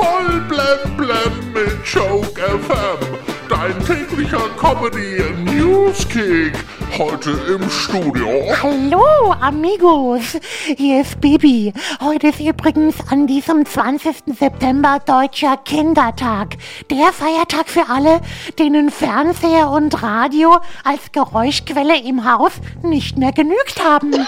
Voll blem blem mit Joke FM. Dein täglicher Comedy Newskick. Heute im Studio. Hallo, Amigos. Hier ist Bibi. Heute ist übrigens an diesem 20. September Deutscher Kindertag. Der Feiertag für alle, denen Fernseher und Radio als Geräuschquelle im Haus nicht mehr genügt haben.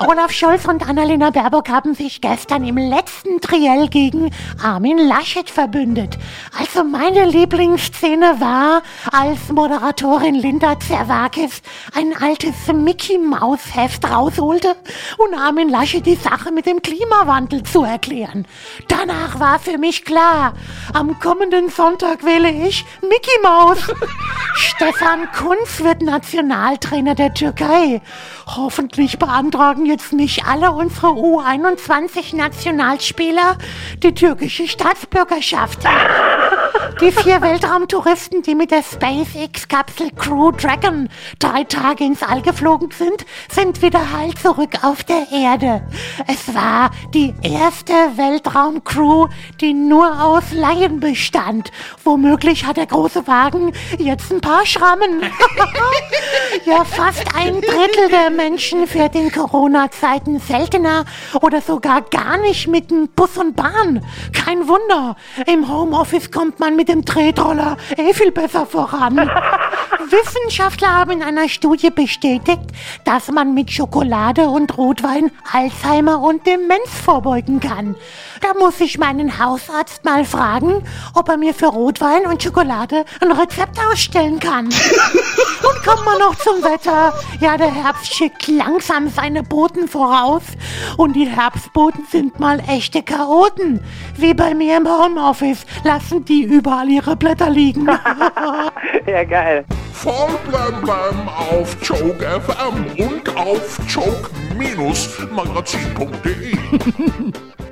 Olaf Scholz und Annalena Baerbock haben sich gestern im letzten Triell gegen Armin Laschet verbündet. Also meine Lieblingsszene war, als Moderatorin Linda Zerwakis ein altes Mickey Maus Heft rausholte und Armin Laschet die Sache mit dem Klimawandel zu erklären. Danach war für mich klar, am kommenden Sonntag wähle ich Mickey Maus. Stefan Kunz wird Nationaltrainer der Türkei. Hoffentlich beantragen jetzt nicht alle unsere U21-Nationalspieler die türkische Staatsbürgerschaft. Die vier Weltraumtouristen, die mit der SpaceX-Kapsel Crew Dragon drei Tage ins All geflogen sind, sind wieder heil zurück auf der Erde. Es war die erste Weltraumcrew, die nur aus Laien bestand. Womöglich hat der große Wagen jetzt ein paar Schrammen. ja, fast ein Drittel der Menschen fährt in Corona-Zeiten seltener oder sogar gar nicht mit dem Bus und Bahn. Kein Wunder. Im Homeoffice kommt man mit dem Tretroller eh viel besser voran. Wissenschaftler haben in einer Studie bestätigt, dass man mit Schokolade und Rotwein Alzheimer und Demenz vorbeugen kann. Da muss ich meinen Hausarzt mal fragen, ob er mir für Rotwein und Schokolade ein Rezept ausstellen kann. Und kommen wir noch zum Wetter. Ja, der Herbst schickt langsam seine Boten voraus. Und die Herbstboten sind mal echte Chaoten. Wie bei mir im Homeoffice lassen die überall ihre Blätter liegen. Ja, geil. Voll blem blem auf Joke FM und auf joke-magazin.de.